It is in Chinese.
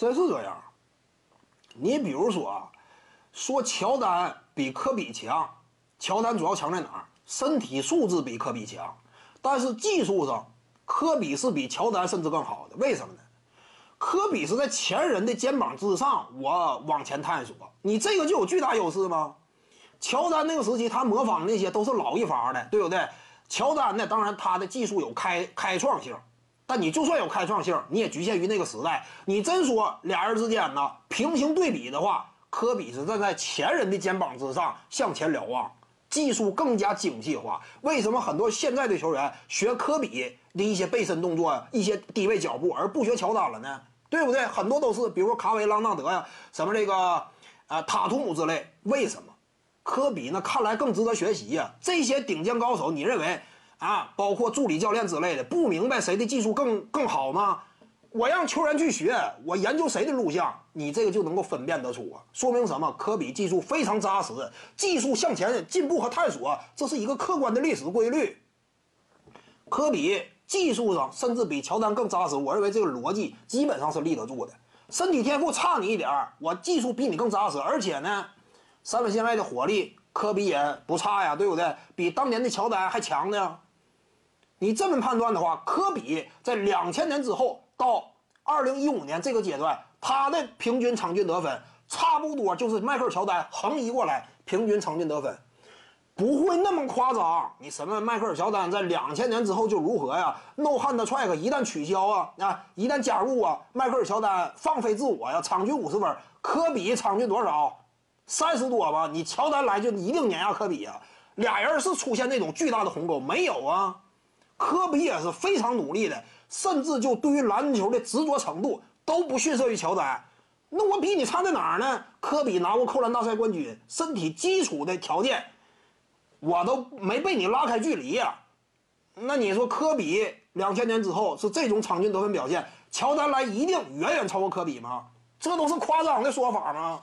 真是这样。你比如说啊，说乔丹比科比强，乔丹主要强在哪儿？身体素质比科比强，但是技术上，科比是比乔丹甚至更好的。为什么呢？科比是在前人的肩膀之上，我往前探索，你这个就有巨大优势吗？乔丹那个时期，他模仿那些都是老一伐的，对不对？乔丹呢，当然他的技术有开开创性。但你就算有开创性，你也局限于那个时代。你真说俩人之间呢平行对比的话，科比是站在前人的肩膀之上向前瞭望，技术更加精细化。为什么很多现在的球员学科比的一些背身动作、一些低位脚步，而不学乔丹了呢？对不对？很多都是，比如说卡维朗纳德呀，什么这个啊塔图姆之类。为什么科比呢？看来更值得学习呀。这些顶尖高手，你认为？啊，包括助理教练之类的，不明白谁的技术更更好吗？我让球员去学，我研究谁的录像，你这个就能够分辨得出啊。说明什么？科比技术非常扎实，技术向前进步和探索，这是一个客观的历史规律。科比技术上甚至比乔丹更扎实，我认为这个逻辑基本上是立得住的。身体天赋差你一点儿，我技术比你更扎实，而且呢，三分线外的火力，科比也不差呀，对不对？比当年的乔丹还强呢。你这么判断的话，科比在两千年之后到二零一五年这个阶段，他的平均场均得分差不多就是迈克尔乔丹横移过来平均场均得分，不会那么夸张。你什么迈克尔乔丹在两千年之后就如何呀？No hand track 一旦取消啊啊，一旦加入啊，迈克尔乔丹放飞自我呀，场均五十分，科比场均多少？三十多吧？你乔丹来就一定碾压科比啊？俩人是出现那种巨大的鸿沟没有啊？科比也是非常努力的，甚至就对于篮球的执着程度都不逊色于乔丹。那我比你差在哪儿呢？科比拿过扣篮大赛冠军，身体基础的条件我都没被你拉开距离呀。那你说科比两千年之后是这种场均得分表现，乔丹来一定远远超过科比吗？这都是夸张的说法吗？